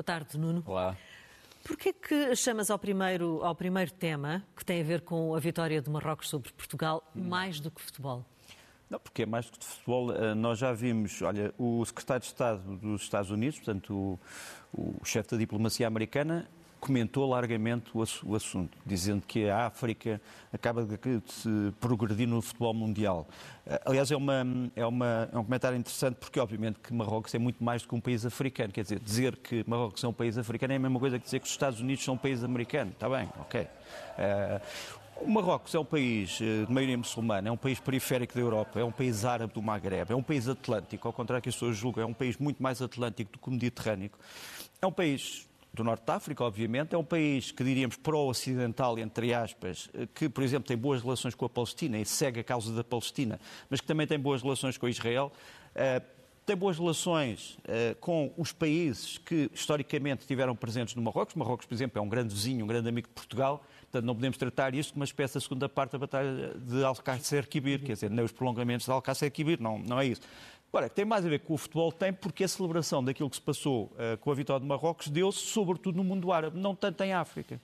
Boa tarde, Nuno. Olá. Porquê que chamas ao primeiro, ao primeiro tema, que tem a ver com a vitória de Marrocos sobre Portugal, mais do que futebol? Não, porque é mais do que futebol. Eh, nós já vimos, olha, o secretário de Estado dos Estados Unidos, portanto, o, o chefe da diplomacia americana, comentou largamente o, assunto, dizendo que a África acaba de, de progredir no futebol mundial. Eh, aliás, é, uma, é, uma, é um comentário interessante porque, obviamente, que Marrocos é muito mais do que um país africano. Quer dizer, dizer que Marrocos é um país africano é a mesma coisa que dizer que os Estados Unidos são um país americano. Está bem, ok. Uh, o Marrocos é um país eh, de maioria muçulmana, é um país periférico da Europa, é um país árabe do Maghreb, é um país atlântico, ao contrário que as pessoas julgam, é um país muito mais atlântico do que Mediterrâneo. É um país do Norte de África, obviamente, é um país que diríamos pró-ocidental, entre aspas, eh, que, por exemplo, tem boas relações com a Palestina e segue a causa da Palestina, mas que também tem boas relações com Israel. Uh, tem boas relações uh, com os países que historicamente estiveram presentes no Marrocos. Marrocos, por exemplo, é um grande vizinho, um grande amigo de Portugal. Portanto, não podemos tratar isto como uma espécie da segunda parte da Batalha de Alcácer-Quibir, quer dizer, nem os prolongamentos de Alcácer-Quibir, não, não é isso. Agora, tem mais a ver com o futebol, tem porque a celebração daquilo que se passou uh, com a vitória de Marrocos deu-se sobretudo no mundo árabe, não tanto em África.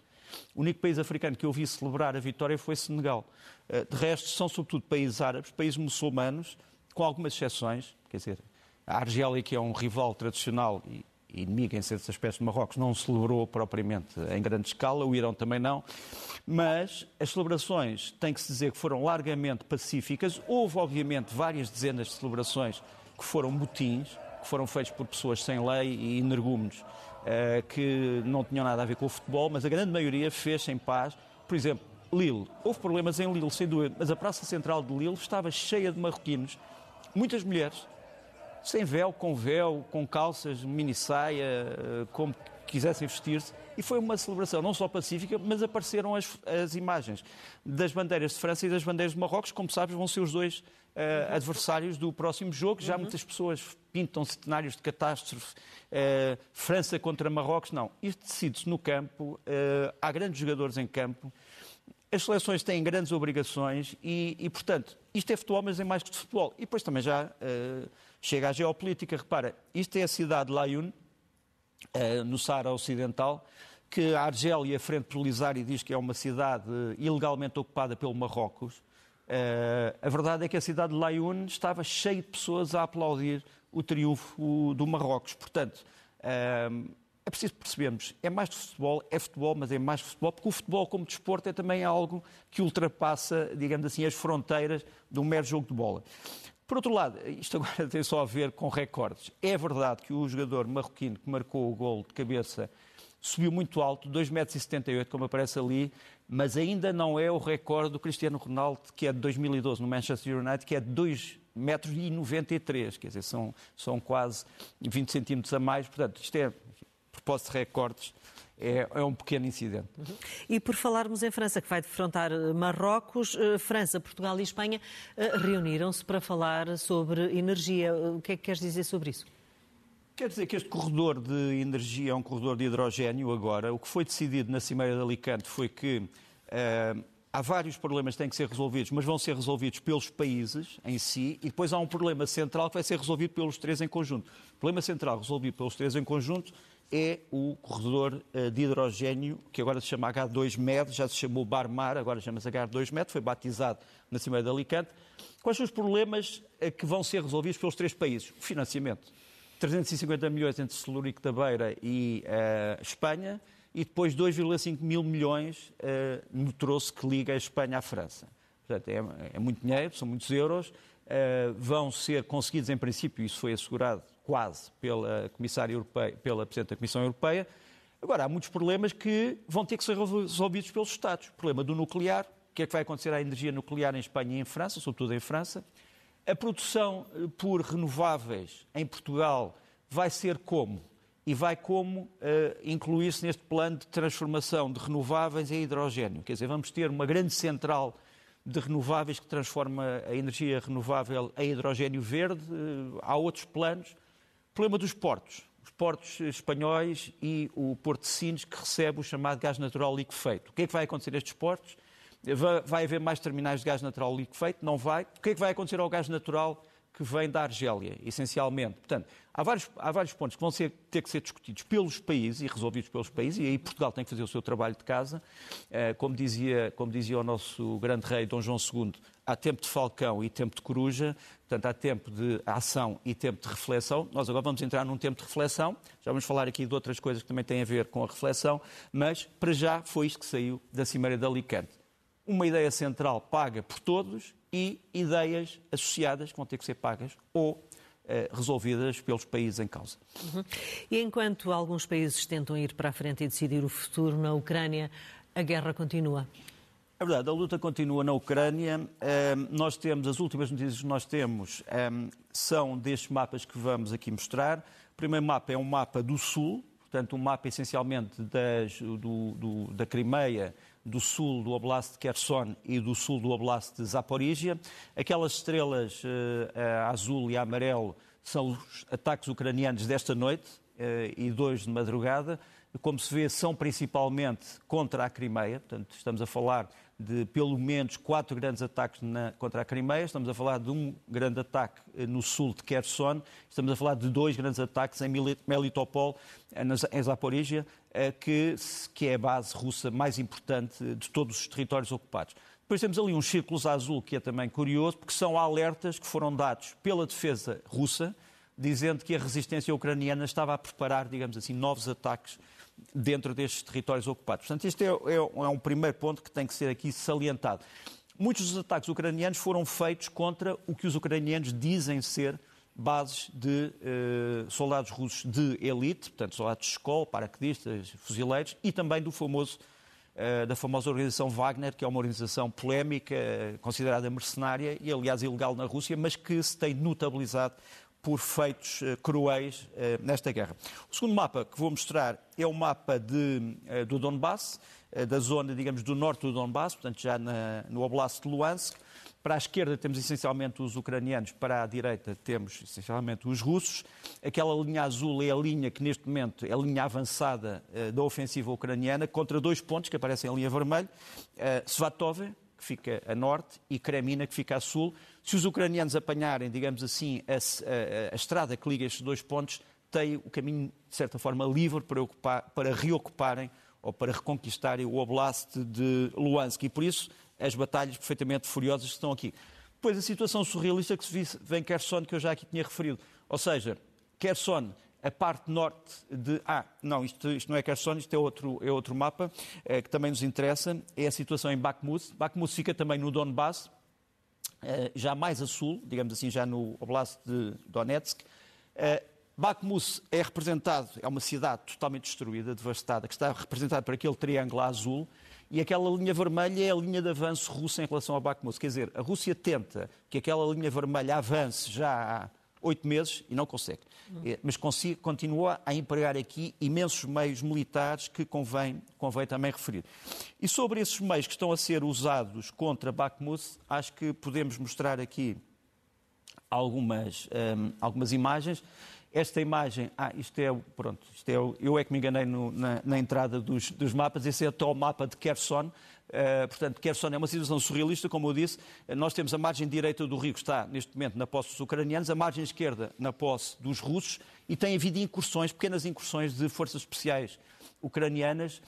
O único país africano que eu vi celebrar a vitória foi Senegal. Uh, de resto, são sobretudo países árabes, países muçulmanos, com algumas exceções, quer dizer, a Argélia, que é um rival tradicional e inimigo em certos aspectos de Marrocos, não celebrou propriamente em grande escala, o Irão também não, mas as celebrações têm que se dizer que foram largamente pacíficas. Houve, obviamente, várias dezenas de celebrações que foram motins, que foram feitos por pessoas sem lei e energúmenos, eh, que não tinham nada a ver com o futebol, mas a grande maioria fez em paz. Por exemplo, Lille. Houve problemas em Lille, sem dúvida, mas a Praça Central de Lille estava cheia de marroquinos, muitas mulheres, sem véu, com véu, com calças, mini saia, eh, como quisessem vestir-se. E foi uma celebração não só pacífica, mas apareceram as, as, imagens das bandeiras de França e das bandeiras de Marrocos. Como sabes, vão ser os dois uh, adversários do próximo jogo. Já uhum. muitas pessoas pintam cenários de catástrofe. Uh, França contra Marrocos. Não. Isto decide-se no campo. Uh, há grandes jogadores em campo. As seleções têm grandes obrigações e, e, portanto, isto é futebol, mas é mais que futebol. E depois também já chega à geopolítica. Repara, isto é a cidade de Layun, uh, no Saara Ocidental, que a Argélia, frente Polisário, diz que é uma cidade ilegalmente ocupada pelo Marrocos. Uh, a verdade é que a cidade de Layun estava cheia de pessoas a aplaudir o triunfo do Marrocos. Portanto, é preciso percebermos, é mais de futebol, é futebol, mas é mais de futebol, porque o futebol como desporto é também algo que ultrapassa, digamos assim, as fronteiras de um mero jogo de bola. Por outro lado, isto agora tem só a ver com recordes. É verdade que o jogador marroquino que marcou o gol de cabeça subiu muito alto, 2,78 m, como aparece ali, mas ainda não é o recorde do Cristiano Ronaldo, que é de 2012 no Manchester United, que é de 2,93 metros e quer dizer, são, são quase 20 centímetros a mais. Portanto, isto é propósito de recordes, é, é, um pequeno incidente. Uhum. E por falarmos em França, que vai defrontar eh, Marrocos, eh, França, Portugal e Espanha eh, reuniram-se para falar sobre energia. O que é que queres dizer sobre isso? Quer dizer que este corredor de energia é um corredor de hidrogênio agora. O que foi decidido na Cimeira de Alicante foi que uh, há vários problemas que têm que ser resolvidos, mas vão ser resolvidos pelos países em si, e depois há um problema central que vai ser resolvido pelos três em conjunto. O problema central resolvido pelos três em conjunto é o corredor eh, de hidrogênio, que agora se chama H2MED, já se chamou Barmar, agora chama-se H2MED, foi batizado na Cimeira de Alicante. Quais são os problemas eh, que vão ser resolvidos pelos três países? O financiamento. 350 milhões entre Celurico da Beira e uh, Espanha, e depois 2,5 mil milhões uh, no troço que liga a Espanha à França. Portanto, é, é muito dinheiro, são muitos euros, uh, vão ser conseguidos, em princípio, isso foi assegurado quase pela Comissária Europeia, pela Presidente da Comissão Europeia. Agora, há muitos problemas que vão ter que ser resolvidos pelos Estados. O problema do nuclear, o que é que vai acontecer à energia nuclear em Espanha e em França, sobretudo em França. A produção eh, por renováveis em Portugal vai ser como? E vai como uh, incluir-se neste plano de transformação de renováveis em hidrogênio. Quer dizer, vamos ter uma grande central de renováveis que transforma a energia renovável em hidrogênio verde. Uh, há outros planos Problema dos portos. Os portos espanhóis e o Porto de Sines, que recebe o chamado gás natural liquefeito. O que é que vai acontecer a estes portos? Vai haver mais terminais de gás natural liquefeito? Não vai. O que é que vai acontecer ao gás natural que vem da Argélia, essencialmente. Portanto, há vários, há vários pontos que vão ser, ter que ser discutidos pelos países e resolvidos pelos países, e aí Portugal tem que fazer o seu trabalho de casa. Eh, como dizia, como dizia o nosso grande rei Dom João II, há tempo de falcão e tempo de coruja, portanto, há tempo de ação e tempo de reflexão. Nós agora vamos entrar num tempo de reflexão, já vamos falar aqui de outras coisas que também têm a ver com a reflexão, mas para já foi isto que saiu da Cimeira de Alicante. Uma ideia central paga por todos e ideias associadas que vão ter que ser pagas ou eh, resolvidas pelos países em causa. Uhum. E enquanto alguns países tentam ir para a frente e decidir o futuro na Ucrânia, a guerra continua. É verdade, a luta continua na Ucrânia. Ehm, nós temos, as últimas notícias que nós temos ehm, são destes mapas que vamos aqui mostrar. O primeiro mapa é um mapa do Sul, portanto, um mapa essencialmente das, do, do, da Crimeia, do sul do Oblast de Kherson e do sul do Oblast de Zaporizhia. Aquelas estrelas uh, azul e amarelo são os ataques ucranianos desta noite e dois de madrugada. Como se vê, são principalmente contra a Crimeia, portanto, estamos a falar de pelo menos quatro grandes ataques na, contra a Crimeia, estamos a falar de um grande ataque eh, no sul de Kherson, estamos a falar de dois grandes ataques em Melitopol, eh, em Zaporizhia, eh, que, que é a base russa mais importante de todos os territórios ocupados. Depois temos ali uns círculos azul, que é também curioso, porque são alertas que foram dados pela defesa russa, dizendo que a resistência ucraniana estava a preparar, digamos assim, novos ataques dentro destes territórios ocupados. Portanto, este é, é, é um primeiro ponto que tem que ser aqui salientado. Muitos dos ataques ucranianos foram feitos contra o que os ucranianos dizem ser bases de eh, soldados russos de elite, portanto, soldados de escola, paraquedistas, fuzileiros, e também do famoso, eh, da famosa organização Wagner, que é uma organização polémica, considerada mercenária e, aliás, ilegal na Rússia, mas que se tem notabilizado por feitos uh, cruéis uh, nesta guerra. O segundo mapa que vou mostrar é o mapa de, uh, do Donbass, da zona, digamos, do norte do Donbass, portanto já na, no Oblast de Luhansk. Para a esquerda temos essencialmente os ucranianos, para a direita temos essencialmente os russos. Aquela linha azul é a linha que neste momento é a linha avançada da ofensiva ucraniana, contra dois pontos que aparecem em linha vermelha, Svatove, que fica a norte, e Kremina, que fica a sul. Se os ucranianos apanharem, digamos assim, a, a, a estrada que liga estes dois pontos, tem o caminho, de certa forma, livre para, ocupar, para reocuparem ou para reconquistarem o Oblast de Luhansk. E por isso, as batalhas perfeitamente furiosas que estão aqui. Depois, a situação surrealista que se vê em Kherson, que eu já aqui tinha referido. Ou seja, Kherson a parte norte de. Ah, não, isto, isto não é Kherson, isto é outro, é outro mapa é, que também nos interessa. É a situação em Bakhmut. Bakhmut fica também no Donbass, já mais a sul, digamos assim, já no Oblast de Donetsk. É, Bakhmut é representado, é uma cidade totalmente destruída, devastada, que está representada por aquele triângulo azul. E aquela linha vermelha é a linha de avanço russa em relação a Bakhmut. Quer dizer, a Rússia tenta que aquela linha vermelha avance já oito meses e não consegue. É, mas consigo, continua a empregar aqui imensos meios militares que convém, convém também referir. E sobre esses meios que estão a ser usados contra Bakhmut, acho que podemos mostrar aqui algumas, um, algumas imagens. Esta imagem, ah, isto é, pronto, isto é, eu é que me enganei no, na, na, entrada dos, dos mapas, esse é o mapa de Kherson, Uh, portanto, Kherson é uma situação surrealista, como eu disse. Uh, nós temos a margem direita do rio, que está neste momento na posse dos ucranianos, a margem esquerda na posse dos russos, e tem havido incursões, pequenas incursões de forças especiais ucranianas, uh,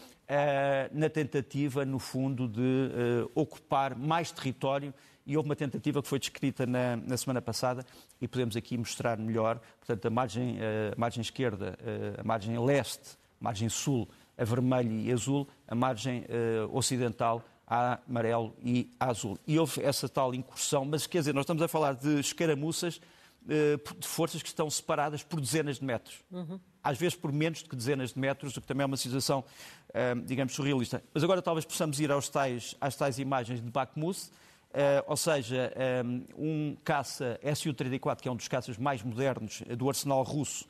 na tentativa, no fundo, de ocupar mais território. E houve uma tentativa que foi descrita na, na, semana passada, e podemos aqui mostrar melhor. Portanto, a margem, margem esquerda, a margem leste, margem sul a vermelho e azul, a margem uh, ocidental a amarelo e a azul. E houve essa tal incursão, mas quer dizer, nós estamos a falar de escaramuças uh, de forças que estão separadas por dezenas de metros. Uhum. Às vezes por menos do que dezenas de metros, o que também é uma situação, uh, digamos, surrealista. Mas agora talvez possamos ir aos tais, às tais imagens de Bakhmut, ou seja, um caça Su-34, que é um dos caças mais modernos do arsenal russo,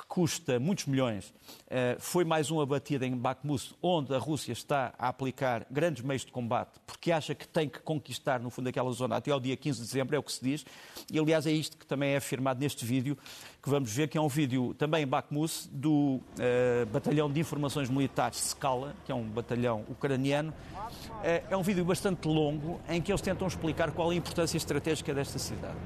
que custa muitos milhões, eh, foi mais uma batida em Bakhmut, onde a Rússia está a aplicar grandes meios de combate, porque acha que tem que conquistar, no fundo, aquela zona até ao dia 15 de dezembro, é o que se diz. E, aliás, é isto que também é afirmado neste vídeo, que vamos ver, que é um vídeo também em Bakhmut, do uh, Batalhão de Informações Militares Skala, que é um batalhão ucraniano. Uh, é um vídeo bastante longo, em que eles tentam explicar qual a importância estratégica desta cidade.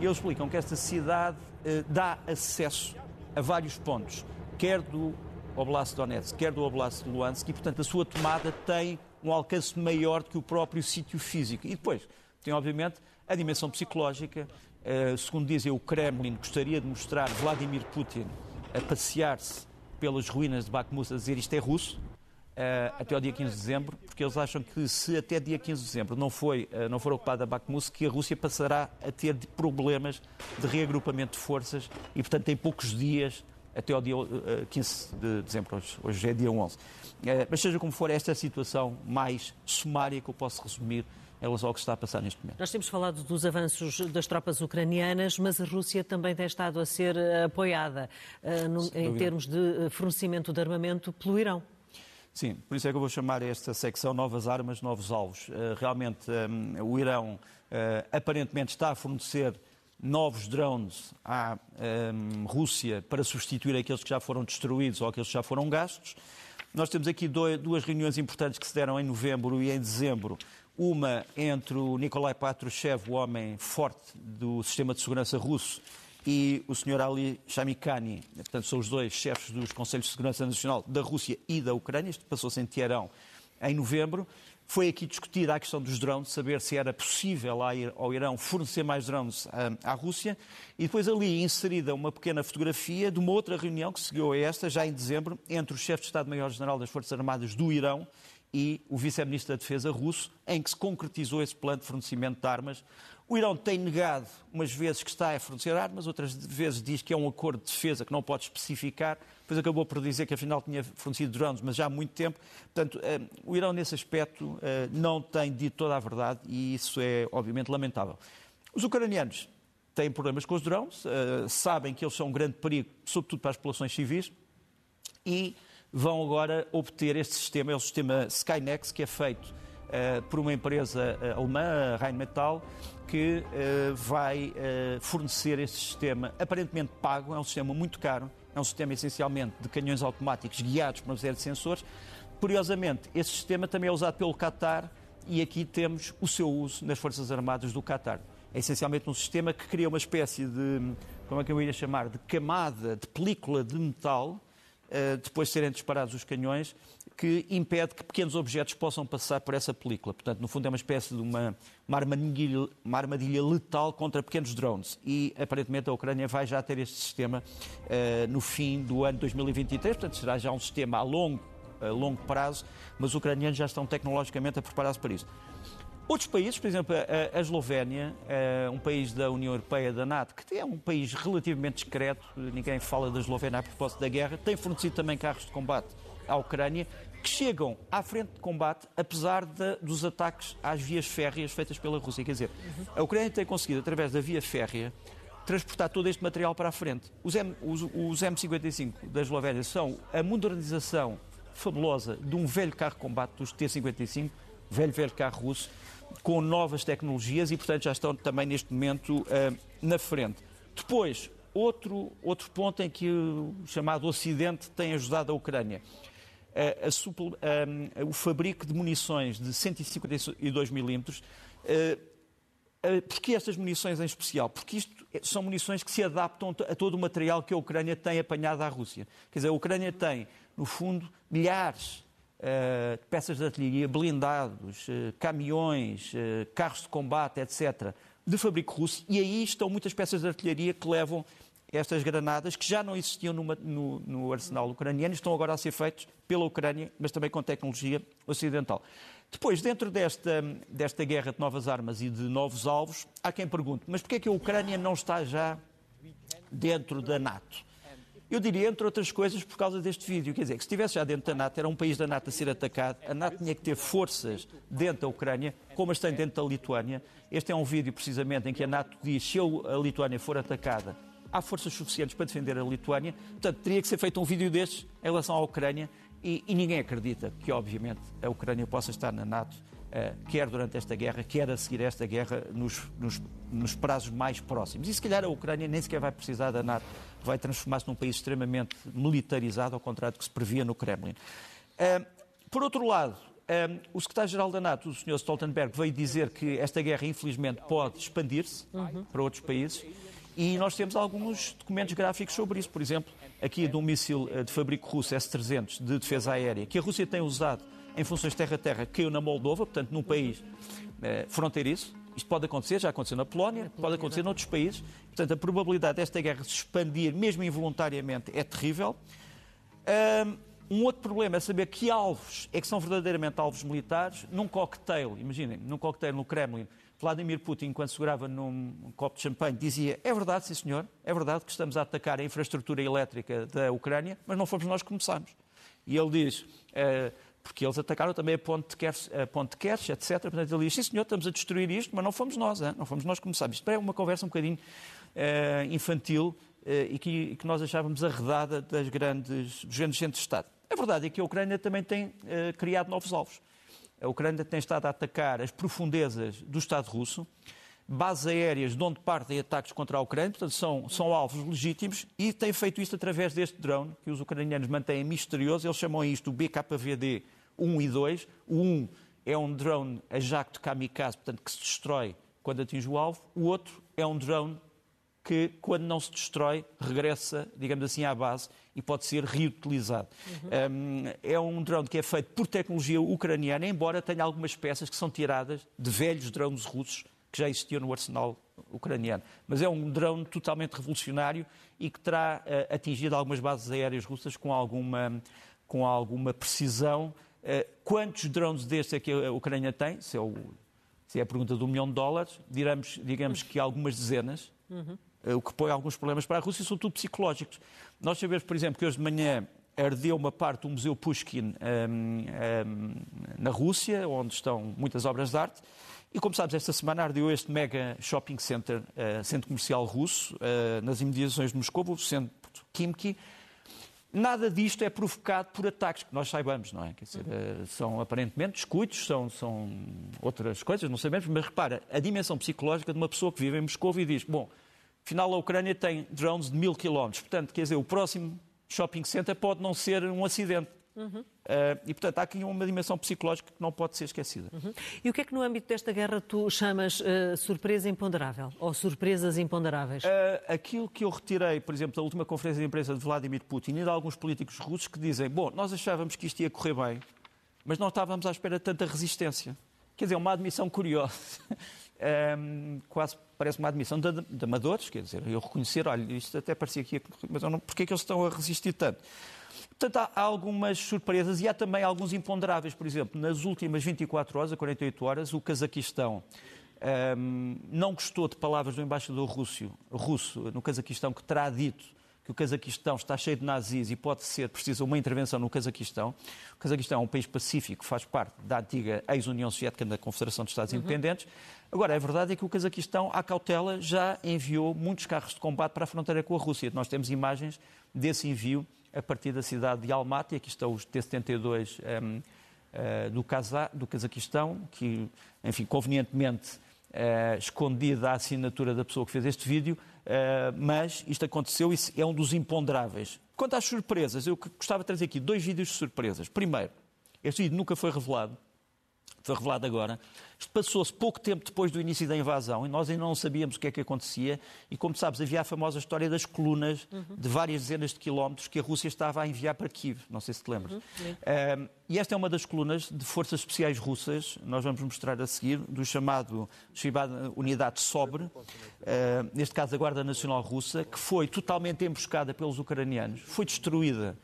Eles explicam que esta cidade uh, dá acesso a vários pontos, quer do Oblast Donetsk, quer do Oblast de Luhansk, e, portanto, a sua tomada tem um alcance maior do que o próprio sítio físico. E depois, tem, obviamente, a dimensão psicológica. Uh, segundo dizem, o Kremlin gostaria de mostrar Vladimir Putin a passear-se pelas ruínas de Bakhmut a dizer isto é russo, até ao dia 15 de dezembro, porque eles acham que se até dia 15 de dezembro não, foi, uh, não for ocupada Bakhmut, que a Rússia passará a ter problemas de reagrupamento de forças e, portanto, tem poucos dias até ao dia uh, 15 de dezembro, hoje, hoje é dia 11. mas seja como for, esta é a situação mais sumária que eu posso resumir em relação ao que está a passar neste momento. Nós temos falado dos avanços das tropas ucranianas, mas a Rússia também tem estado a ser apoiada no, em termos de fornecimento de armamento pelo Irão. Sim, por isso é que eu vou chamar esta secção Novas Armas, Novos Alvos. Uh, realmente, um, o Irão uh, aparentemente está a fornecer novos drones à Rússia para substituir aqueles que já foram destruídos ou aqueles que já foram gastos. Nós temos aqui duas reuniões importantes que se deram em novembro e em dezembro. Uma entre o Nikolai Patrushev, o homem forte do sistema de segurança russo, e o Sr. Ali Shamikani, portanto, são os dois chefes dos Conselhos de Segurança Nacional da Rússia e da Ucrânia, isto passou-se em Teherão em novembro. Foi aqui discutida a questão dos drones, saber se era possível ao Irão fornecer mais drones à, Rússia. E depois ali inserida uma pequena fotografia de uma outra reunião que seguiu a esta, já em dezembro, entre o chefe de Estado-Maior-General das Forças Armadas do Irão e o vice-ministro da Defesa russo, em que se concretizou esse plano de fornecimento de armas. O Irão tem negado umas vezes que está a fornecer armas, outras vezes diz que é um acordo de defesa que não pode especificar, depois acabou por dizer que afinal tinha fornecido drones, mas já há muito tempo. Portanto, eh, o Irão nesse aspecto eh, não tem dito toda a verdade e isso é obviamente lamentável. Os ucranianos têm problemas com os drones, eh, sabem que eles são um grande perigo, sobretudo para as populações civis, e vão agora obter este sistema, é o sistema Skynex, que é feito por uma empresa alemã, a Rheinmetall, que uh, vai uh, fornecer esse sistema, aparentemente pago, é um sistema muito caro, é um sistema essencialmente de canhões automáticos guiados por uma série de sensores. Curiosamente, esse sistema também é usado pelo Qatar e aqui temos o seu uso nas Forças Armadas do Qatar. É essencialmente um sistema que cria uma espécie de, como é que eu ia chamar, de camada, de película de metal, uh, depois de serem disparados os canhões, que impede que pequenos objetos possam passar por essa película. Portanto, no fundo, é uma espécie de uma, uma, armadilha, uma armadilha letal contra pequenos drones. E, aparentemente, a Ucrânia vai já ter este sistema uh, no fim do ano 2023. Portanto, será já um sistema a longo, a longo prazo, mas os ucranianos já estão tecnologicamente a preparar-se para isso. Outros países, por exemplo, a, a Eslovénia, uh, um país da União Europeia, da NATO, que é um país relativamente discreto, ninguém fala da Eslovénia a propósito da guerra, tem fornecido também carros de combate à Ucrânia que chegam à frente de combate, apesar de, dos ataques às vias férreas feitas pela Rússia. Quer dizer, a Ucrânia tem conseguido, através da via férrea, transportar todo este material para a frente. Os, M, os, os M55 da Eslovénia são a modernização fabulosa de um velho carro de combate dos T-55, velho, velho carro russo, com novas tecnologias e, portanto, já estão também neste momento uh, na frente. Depois, outro, outro ponto em que o chamado Ocidente tem ajudado a Ucrânia a, a, o fabrico de munições de 152 milímetros. Porquê estas munições em especial? Porque isto são munições que se adaptam a todo o material que a Ucrânia tem apanhado à Rússia. Quer dizer, a Ucrânia tem, no fundo, milhares uh, peças de artilharia, blindados, uh, caminhões, uh, carros de combate, etc., de fabrico russo, e aí estão muitas peças de artilharia que levam estas granadas, que já não existiam numa, no, no, arsenal ucraniano, estão agora a ser feitos pela Ucrânia, mas também com tecnologia ocidental. Depois, dentro desta, desta guerra de novas armas e de novos alvos, há quem pergunte, mas porquê é que a Ucrânia não está já dentro da NATO? Eu diria, entre outras coisas, por causa deste vídeo. Quer dizer, que se estivesse já dentro da NATO, era um país da NATO a ser atacado, a NATO tinha que ter forças dentro da Ucrânia, como as tem dentro da Lituânia. Este é um vídeo, precisamente, em que a NATO diz, se a Lituânia for atacada, há forças suficientes para defender a Lituânia. Portanto, teria que ser feito um vídeo destes em relação à Ucrânia e, e ninguém acredita que, obviamente, a Ucrânia possa estar na NATO, uh, quer durante esta guerra, quer a seguir esta guerra, nos, nos, nos, prazos mais próximos. E se calhar a Ucrânia nem sequer vai precisar da NATO, vai transformar-se num país extremamente militarizado, ao contrário do que se previa no Kremlin. Uh, por outro lado, um, o secretário-geral da NATO, o Sr. Stoltenberg, veio dizer que esta guerra, infelizmente, pode expandir-se uhum. para outros países. E nós temos alguns documentos gráficos sobre isso. Por exemplo, aqui de um míssil eh, de fabrico russo S-300 de defesa aérea, que a Rússia tem usado em funções terra-terra, caiu na Moldova, portanto, num país eh, fronteiriço. Isto pode acontecer, já aconteceu na Polónia, pode acontecer noutros países. Portanto, a probabilidade desta guerra se expandir, mesmo involuntariamente, é terrível. Um, outro problema é saber que alvos é que são verdadeiramente alvos militares num cocktail. Imaginem, num cocktail no Kremlin, Vladimir Putin, quando segurava num copo de champanhe, dizia: É verdade, sim senhor, é verdade que estamos a atacar a infraestrutura elétrica da Ucrânia, mas não fomos nós que começamos. E ele diz. Uh, porque eles atacaram também a ponte de Kerch, a ponte de etc. Portanto, ele diz, sim senhor, estamos a destruir isto, mas não fomos nós, hein? não fomos nós que começamos. Isto é uma conversa um bocadinho uh, infantil uh, e, que, que, nós achávamos arredada das grandes, dos grandes centros de Estado. A verdade é que a Ucrânia também tem uh, criado novos alvos. A Ucrânia tem estado a atacar as profundezas do Estado russo, bases aéreas de onde partem ataques contra a Ucrânia, portanto são, são alvos legítimos, e tem feito isto através deste drone, que os ucranianos mantêm misterioso, eles chamam isto o BKVD 1 e 2. O 1 é um drone a jacto kamikaze, portanto que se destrói quando atinge o alvo, o outro é um drone que, quando não se destrói, regressa, digamos assim, à base e pode ser reutilizado. Uhum. Um, é um drone que é feito por tecnologia ucraniana, embora tenha algumas peças que são tiradas de velhos drones russos que já existiam no arsenal ucraniano. Mas é um drone totalmente revolucionário e que terá uh, atingido algumas bases aéreas russas com alguma, com alguma precisão. Uh, quantos drones destes é que a Ucrânia tem? Se é, o, se é a pergunta do um milhão de dólares, digamos, digamos que algumas dezenas. Uhum. Eh, o que põe alguns problemas para a Rússia, sobretudo psicológicos. Nós sabemos, por exemplo, que hoje de manhã ardeu uma parte do Museu Pushkin um, um, na Rússia, onde estão muitas obras de arte. E como sabes, esta semana ardeu este mega shopping center, uh, centro comercial russo, uh, nas imediações de Moscou, o centro Kimki. Nada disto é provocado por ataques que nós saibamos, não é? Quer dizer, uh, são aparentemente descuidos, são, são outras coisas, não sabemos, mas repara, a dimensão psicológica de uma pessoa que vive em Moscou e diz, bom, Afinal, a Ucrânia tem drones de mil quilómetros. Portanto, quer dizer, o próximo shopping center pode não ser um acidente. Uhum. Uh, e, portanto, há aqui uma dimensão psicológica que não pode ser esquecida. Uhum. E o que é que no âmbito desta guerra tu chamas uh, surpresa imponderável ou surpresas imponderáveis? Uh, aquilo que eu retirei, por exemplo, da última conferência de imprensa de Vladimir Putin e de alguns políticos russos que dizem: bom, nós achávamos que isto ia correr bem, mas não estávamos à espera de tanta resistência. Quer dizer, uma admissão curiosa. um, quase parece uma admissão de, de, amadores, quer dizer, eu reconhecer, olha, isto até parecia que ia, mas não, porquê é que eles estão a resistir tanto? Portanto, há, algumas surpresas e há também alguns imponderáveis. Por exemplo, nas últimas 24 horas, a 48 horas, o Cazaquistão um, não gostou de palavras do embaixador russo, russo no Cazaquistão que terá dito que o Cazaquistão está cheio de nazis e pode ser precisa uma intervenção no Cazaquistão. O Cazaquistão é um país pacífico, faz parte da antiga ex-União Soviética da Confederação de Estados uhum. Independentes. Agora, a verdade é que o Cazaquistão, à cautela, já enviou muitos carros de combate para a fronteira com a Rússia. Nós temos imagens desse envio a partir da cidade de Almaty. Aqui estão os T-72 um, uh, do, Cazaquistão, que, enfim, convenientemente uh, escondida a assinatura da pessoa que fez este vídeo, uh, mas isto aconteceu e é um dos imponderáveis. Quanto às surpresas, eu gostava de trazer aqui dois vídeos de surpresas. Primeiro, este vídeo nunca foi revelado, foi revelado agora. Isto passou-se pouco tempo depois do início da invasão e nós ainda não sabíamos o que é que acontecia. E como sabes, havia a famosa história das colunas uhum. de várias dezenas de quilómetros que a Rússia estava a enviar para Kiev. Não sei se te lembras. Uhum. e esta é uma das colunas de forças especiais russas, nós vamos mostrar a seguir, do chamado Unidade Sobre, uh, neste caso a Guarda Nacional Russa, que foi totalmente emboscada pelos ucranianos, foi destruída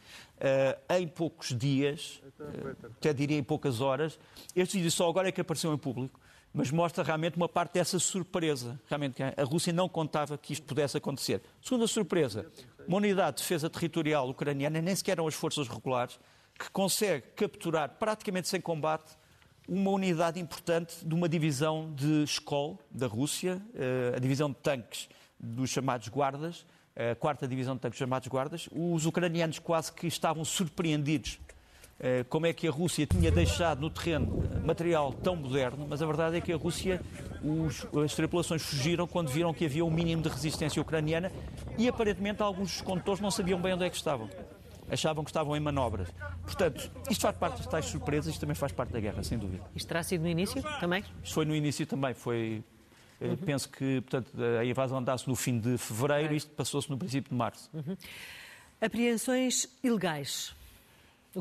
em poucos dias, uh, até diria em poucas horas. Este vídeo só agora é que apareceu em público, mas mostra realmente uma parte dessa surpresa. Realmente a Rússia não contava que isto pudesse acontecer. Segunda surpresa, uma unidade de defesa territorial ucraniana, nem sequer eram as forças regulares, que consegue capturar praticamente sem combate uma unidade importante de uma divisão de Skol, da Rússia, uh, a divisão de tanques dos chamados guardas, a quarta divisão de tanques chamados guardas. Os ucranianos quase que estavam surpreendidos eh, como é que a Rússia tinha deixado no terreno material tão moderno, mas a verdade é que a Rússia, os, as tripulações fugiram quando viram que havia um mínimo de resistência ucraniana e aparentemente alguns dos condutores não sabiam bem onde é que estavam. Achavam que estavam em manobras. Portanto, isto faz parte das tais surpresas, isto também faz parte da guerra, sem dúvida. Isto terá sido no início também? Isto foi no início também, foi Uhum. Penso que portanto, a invasão andasse no fim de fevereiro e isto passou-se no princípio de março. Uhum. Apreensões ilegais.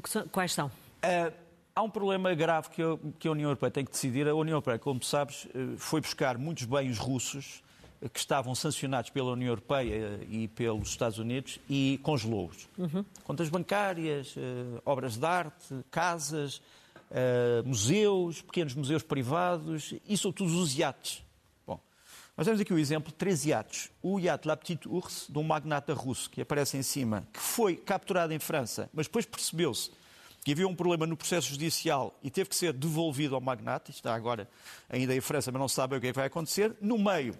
São, quais são? Uh, há um problema grave que a, que a União Europeia tem que decidir. A União Europeia, como sabes, eh, foi buscar muitos bens russos eh, que estavam sancionados pela União Europeia e pelos Estados Unidos e congelou-os. Uhum. Contas bancárias, obras de arte, casas, museus, pequenos museus privados e, sobretudo, os iates nós temos aqui o exemplo de três iates. O iate La Petite Ours, de um magnata russo, que aparece em cima, que foi capturado em França, mas depois percebeu-se que havia um problema no processo judicial e teve que ser devolvido ao magnata, está agora ainda em França, mas não se sabe o que, é que vai acontecer. No meio,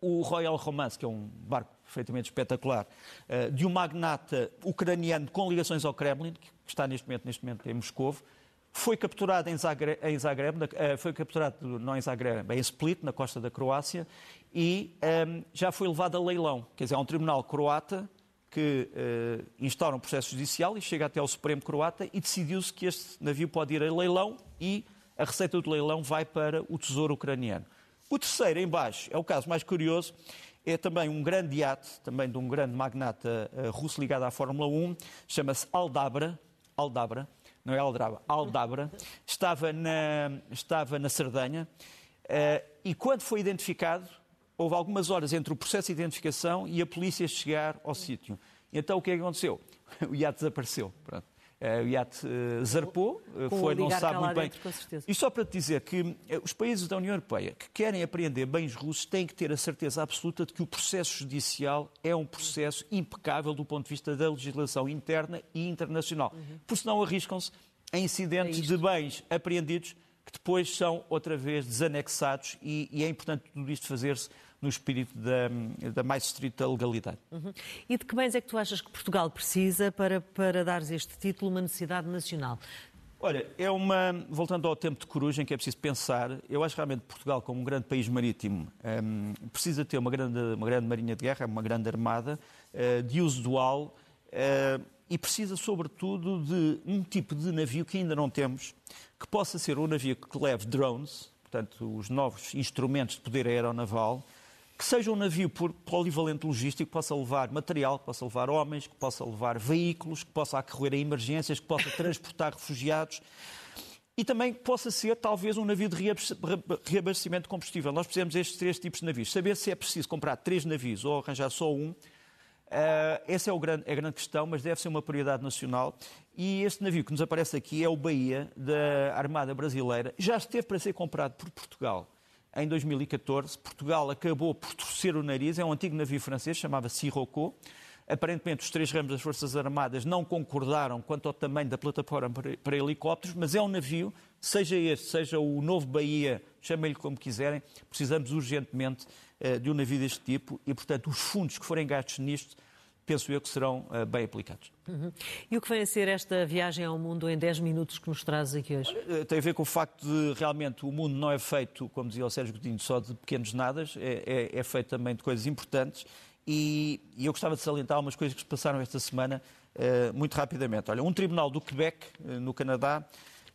o Royal Romance, que é um barco perfeitamente espetacular, eh, de um magnata ucraniano com ligações ao Kremlin, que está neste momento, neste momento em Moscou, foi capturado em Zagreb, em Zagreb eh, foi capturado não em Zagreb, em Split, na costa da Croácia, e um, ehm, já foi levado a leilão. Quer dizer, há um tribunal croata que uh, instaura um processo judicial e chega até ao Supremo Croata e decidiu-se que este navio pode ir a leilão e a receita do leilão vai para o Tesouro Ucraniano. O terceiro, em baixo, é o caso mais curioso, é também um grande iate, também de um grande magnata uh, russo ligado à Fórmula 1, chama-se Aldabra, Aldabra, não é Aldraba, Aldabra, estava na, estava na Sardanha uh, e quando foi identificado, houve algumas horas entre o processo de identificação e a polícia chegar ao sítio. Então o que é que aconteceu? O iate desapareceu. Pronto. Uh, o iate uh, zarpou, uh, foi, não sabe muito bem. Dentro, e só para te dizer que os países da União Europeia que querem apreender bens russos têm que ter a certeza absoluta de que o processo judicial é um processo impecável do ponto de vista da legislação interna e internacional. Uhum. Porque senão arriscam-se a incidentes é de bens apreendidos que depois são outra vez desanexados e, e é importante tudo isto fazer-se no espírito da, da, mais estrita legalidade. Uhum. E de que bens é que tu achas que Portugal precisa para, para dar este título uma necessidade nacional? Olha, é uma. Voltando ao tempo de coruja em que é preciso pensar, eu acho realmente Portugal, como um grande país marítimo, um, precisa ter uma grande, uma grande marinha de guerra, uma grande armada, uh, de uso dual. Uh, e precisa, sobretudo, de um tipo de navio que ainda não temos, que possa ser um navio que leve drones, portanto, os novos instrumentos de poder aeronaval, que seja um navio polivalente logístico, que possa levar material, que possa levar homens, que possa levar veículos, que possa acorrer a emergências, que possa transportar refugiados e também possa ser talvez um navio de reabastecimento de combustível. Nós precisamos destes três tipos de navios. Saber se é preciso comprar três navios ou arranjar só um, uh, essa é, grande, é a grande questão, mas deve ser uma prioridade nacional. E este navio que nos aparece aqui é o Bahia, da Armada Brasileira. Já esteve para ser comprado por Portugal em 2014. Portugal acabou por torcer o nariz, é um antigo navio francês, chamava-se Sirocco. Aparentemente, os três ramos das Forças Armadas não concordaram quanto ao tamanho da plataforma para, helicópteros, mas é um navio, seja este, seja o novo Bahia, chamem-lhe como quiserem, precisamos urgentemente uh, de um navio deste tipo e, portanto, os fundos que forem gastos nisto penso eu que serão uh, bem aplicados. Uhum. E o que vem a ser esta viagem ao mundo em 10 minutos que nos traz aqui hoje? Eh, tem a ver com o facto de realmente o mundo não é feito, como dizia o Sérgio Coutinho, só de pequenos nadas, é, é, é feito também de coisas importantes e, e, eu gostava de salientar algumas coisas que se passaram esta semana uh, muito rapidamente. Olha, um tribunal do Quebec, uh, no Canadá,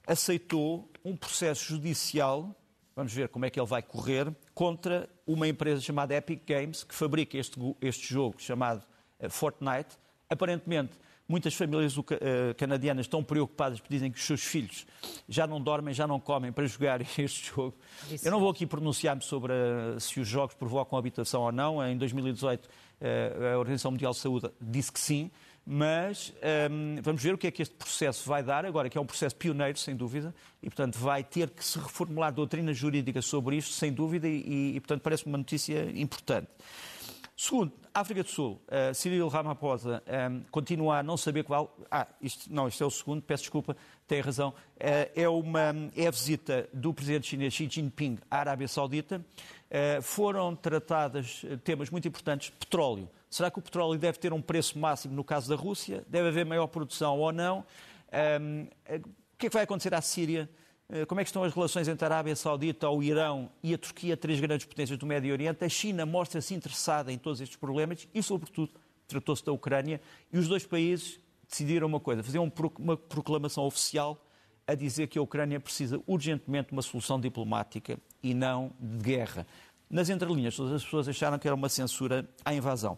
aceitou um processo judicial, vamos ver como é que ele vai correr, contra uma empresa chamada Epic Games, que fabrica este, este jogo chamado Fortnite. Aparentemente, muitas famílias eh, canadianas estão preocupadas porque dizem que os seus filhos já não dormem, já não comem para jogar este jogo. Isso. Eu não vou aqui pronunciar-me sobre eh, se os jogos provocam habitação ou não. Em 2018, a Organização Mundial de Saúde disse que sim. Mas ehm, vamos ver o que é que este processo vai dar, agora que é um processo pioneiro, sem dúvida, e, portanto, vai ter que se reformular doutrina jurídica sobre isto, sem dúvida, e, e portanto, parece uma notícia importante. Segundo, África do Sul, uh, Cyril Ramaphosa um, continua a não saber qual. Ah, isto, não, isto é o segundo, peço desculpa, tem razão. Uh, é, uma, é a visita do presidente chinês Xi Jinping à Arábia Saudita. Uh, foram tratadas temas muito importantes. Petróleo. Será que o petróleo deve ter um preço máximo no caso da Rússia? Deve haver maior produção ou não? Um, o que é que vai acontecer à Síria? Eh, como é que estão as relações entre a Arábia Saudita, o Irão e a Turquia, três grandes potências do Médio Oriente? A China mostra-se interessada em todos estes problemas e, sobretudo, tratou-se da Ucrânia e os dois países decidiram uma coisa, fazer uma proclamação oficial a dizer que a Ucrânia precisa urgentemente de uma solução diplomática e não de guerra. Nas entrelinhas, todas as pessoas acharam que era uma censura à invasão.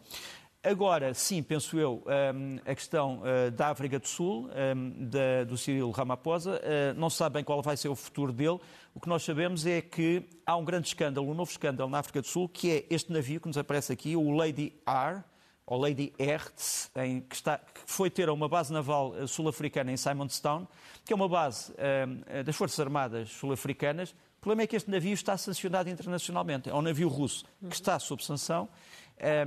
Agora, sim, penso eu, hum, a questão uh, da África do Sul, da, do Cyril Ramaphosa, uh, não se sabe bem qual vai ser o futuro dele. O que nós sabemos é que há um grande escândalo, um novo escândalo na África do Sul, que é este navio que nos aparece aqui, o Lady R, ou Lady Ertz, em, que, está, que, foi ter uma base naval uh, sul-africana em Simonstown, que é uma base hum, das Forças Armadas sul-africanas. O problema é que este navio está sancionado internacionalmente. É um navio russo que está sob sanção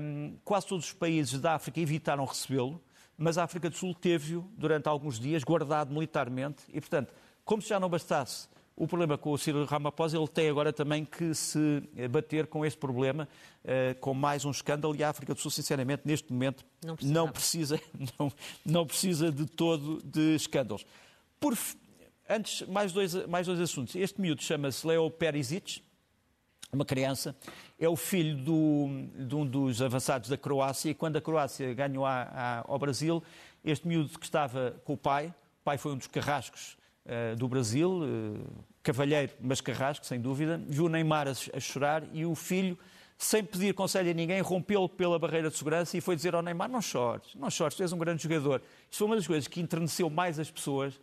um, quase todos os países da África evitaram recebê-lo, mas a África do Sul teve-o durante alguns dias guardado militarmente e, portanto, como se já não bastasse o problema com o Ciro Ramaphosa, ele tem agora também que se bater com este problema, uh, com mais um escândalo, e a África do Sul, sinceramente, neste momento, não precisa, não precisa, não, não precisa de todo de escândalos. Por, antes, mais dois, mais dois assuntos. Este miúdo chama-se Leo Perisic, uma criança, é o filho do, de um dos avançados da Croácia e quando a Croácia ganhou a, a, ao Brasil, este miúdo que estava com o pai, o pai foi um dos carrascos uh, do Brasil, uh, cavalheiro, mas carrasco, sem dúvida, viu Neymar a, a, chorar e o filho, sem pedir conselho a ninguém, rompeu pela barreira de segurança e foi dizer ao Neymar, não chores, não chores, tu és um grande jogador. Isto foi uma das coisas que enterneceu mais as pessoas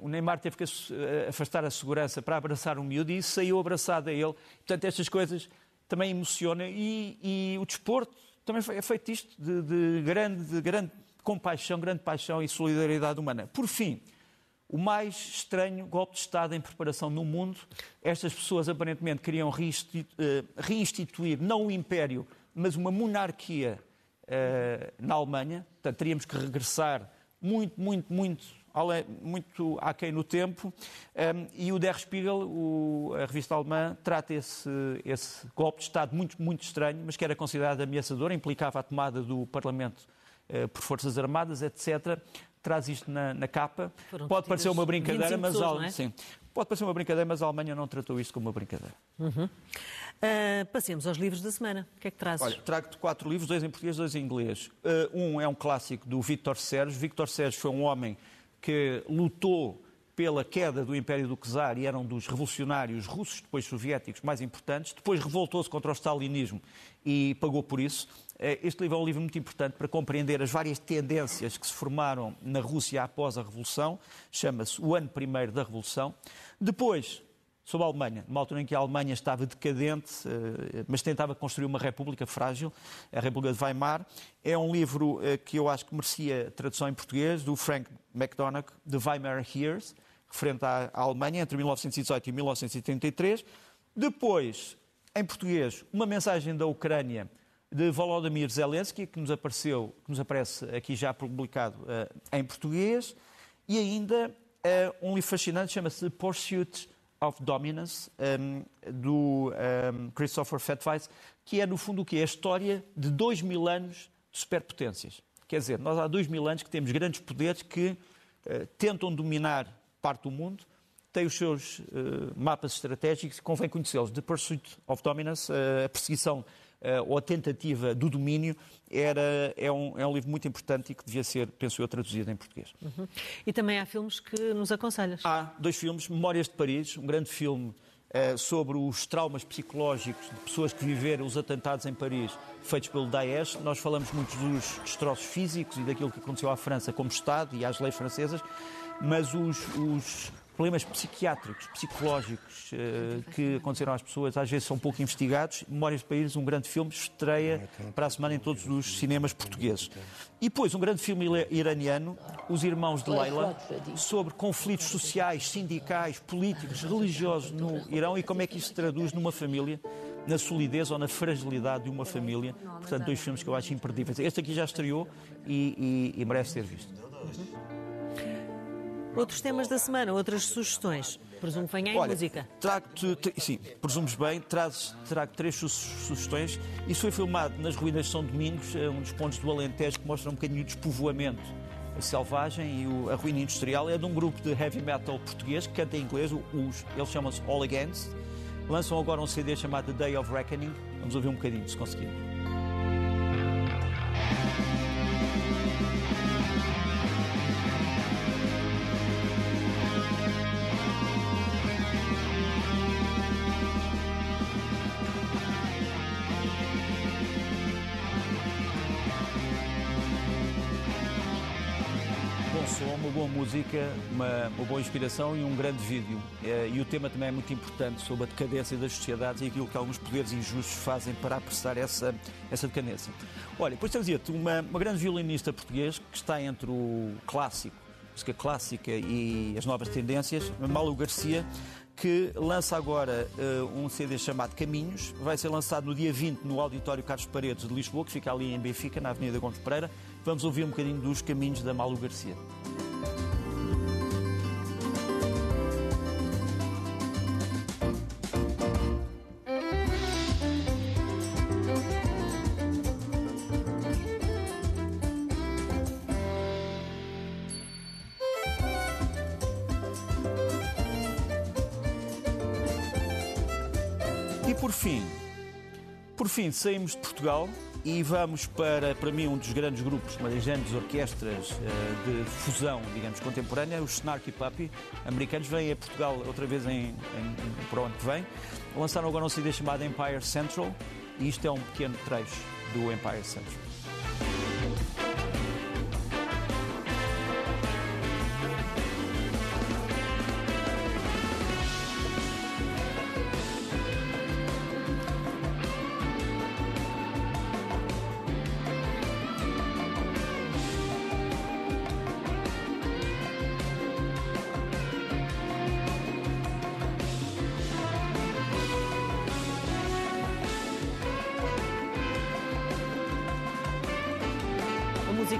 o Neymar teve que eh, afastar a segurança para abraçar o miúdo e saiu abraçado a ele. Portanto, estas coisas também emocionam e, e o desporto também é feito isto de, de, grande, de grande compaixão, grande paixão e solidariedade humana. Por fim, o mais estranho golpe de Estado em preparação no mundo. Estas pessoas aparentemente queriam eh, reinstituir não o império, mas uma monarquia uh, na Alemanha. Portanto, teríamos que regressar muito, muito, muito muito aquém no tempo, um, e o Der Spiegel, o, a revista alemã, trata esse, esse, golpe de Estado muito, muito estranho, mas que era considerado ameaçador, implicava a tomada do Parlamento uh, por Forças Armadas, etc. Traz isto na, na capa. Foram Pode parecer uma brincadeira, mas, pessoas, é? sim, pode parecer uma brincadeira, mas a Alemanha não tratou isto como uma brincadeira. Uhum. Uh, passemos aos livros da semana. O que é que trazes? Olha, trago-te quatro livros, dois em português, dois em inglês. Uh, um é um clássico do Victor Sérgio. Victor Sérgio foi um homem que lutou pela queda do Império do Czar e era um dos revolucionários russos, depois soviéticos, mais importantes. Depois revoltou-se contra o stalinismo e pagou por isso. Eh, este livro é um livro muito importante para compreender as várias tendências que se formaram na Rússia após a Revolução. Chama-se O Ano Primeiro da Revolução. Depois, sobre a Alemanha, numa altura em que a Alemanha estava decadente, eh, mas tentava construir uma república frágil, a República de Weimar. É um livro eh, que eu acho que merecia tradução em português, do Frank McDonagh, The Weimar Years, referente à Alemanha, entre 1918 e 1933. Depois, em português, uma mensagem da Ucrânia de Volodymyr Zelensky, que nos, apareceu, que nos aparece aqui já publicado uh, em português, e ainda um livro fascinante, chama-se Pursuit of Dominance, um, do um, Christopher Fettweis, que é, no fundo, o que é a história de dois mil anos de superpotências. Quer dizer, nós há dois mil anos que temos grandes poderes que uh, tentam dominar parte do mundo, têm os seus uh, mapas estratégicos convém conhecê-los. The Pursuit of Dominance, uh, a perseguição ou a tentativa do domínio, era, é, um, é um livro muito importante e que devia ser, penso eu, traduzido em português. Uhum. E também há filmes que nos aconselhas? Há dois filmes, Memórias de Paris, um grande filme uh, sobre os traumas psicológicos de pessoas que viveram os atentados em Paris feitos pelo Daesh. Nós falamos muito dos destroços físicos e daquilo que aconteceu à França como Estado e às leis francesas, mas os, os problemas psiquiátricos, psicológicos uh, que aconteceram às pessoas, às vezes são pouco investigados. Memórias de País, um grande filme, estreia para a semana em todos os cinemas portugueses. E depois, um grande filme iraniano, Os Irmãos de Leila, sobre conflitos sociais, sindicais, políticos, religiosos no Irão e como é que isso se traduz numa família na solidez ou na fragilidade de uma família. Portanto, dois filmes que eu acho imperdíveis. Este aqui já estreou e, e, e merece ser visto. Outros temas da semana, outras sugestões. Presumo que venha em Olha, música. Trago-te, sim, presumes bem, trazes, trago três su- sugestões. Isso foi filmado nas ruínas de São Domingos, é um dos pontos do Alentejo que mostra um bocadinho o despovoamento selvagem e o- a ruína industrial. É de um grupo de heavy metal português que canta em inglês, os, eles chamam-se All Against. Lançam agora um CD chamado The Day of Reckoning. Vamos ouvir um bocadinho, se conseguirmos. Música, uma, uma boa inspiração e um grande vídeo. Eh, E o tema também é muito importante sobre a decadência das sociedades e aquilo que alguns poderes injustos fazem para apressar essa, essa decadência. Olha, depois trazia-te uma, uma grande violinista português que está entre o clássico, música clássica e as novas tendências, Malu Garcia, que lança agora eh, um CD chamado Caminhos. Vai ser lançado no dia 20 no Auditório Carlos Paredes de Lisboa, que fica ali em Benfica, na Avenida Gomes Pereira. Vamos ouvir um bocadinho dos caminhos da Malu Garcia. Por fim, por fim, saímos de Portugal e vamos para, para mim, um dos grandes grupos, uma das grandes orquestras eh, de fusão, digamos, contemporânea, os Snarky Puppy, americanos, vêm a Portugal outra vez em, em, para o ano que vem. Lançaram agora um CD chamado Empire Central e isto é um pequeno trecho do Empire Central.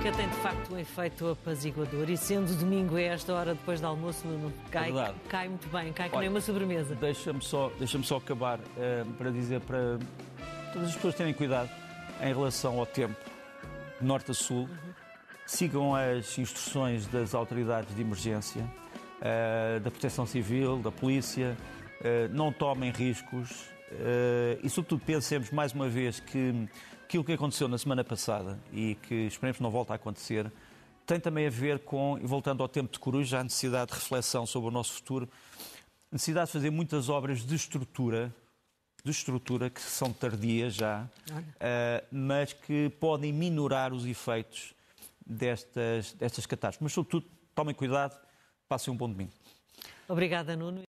Música tem de facto um efeito apaziguador e sendo domingo a esta hora depois do almoço, Nuno, cai, verdade. cai muito bem, cai que Olha, nem uma sobremesa. Deixa-me só, deixa só acabar eh, para dizer para todas as pessoas terem cuidado em relação ao tempo, norte a sul. Sigam as instruções das autoridades de emergência, eh, da Proteção Civil, da Polícia. eh, não tomem riscos eh, e, sobretudo, pensemos mais uma vez que aquilo que aconteceu na semana passada e que esperemos que não volte a acontecer tem também a ver com, e voltando ao tempo de coruja, a necessidade de reflexão sobre o nosso futuro necessidade de fazer muitas obras de estrutura, de estrutura que são tardias já, eh, mas que podem minorar os efeitos destas, destas catástrofes. Mas, sobretudo, tomem cuidado, passem um bom domingo. Obrigada, Nuno.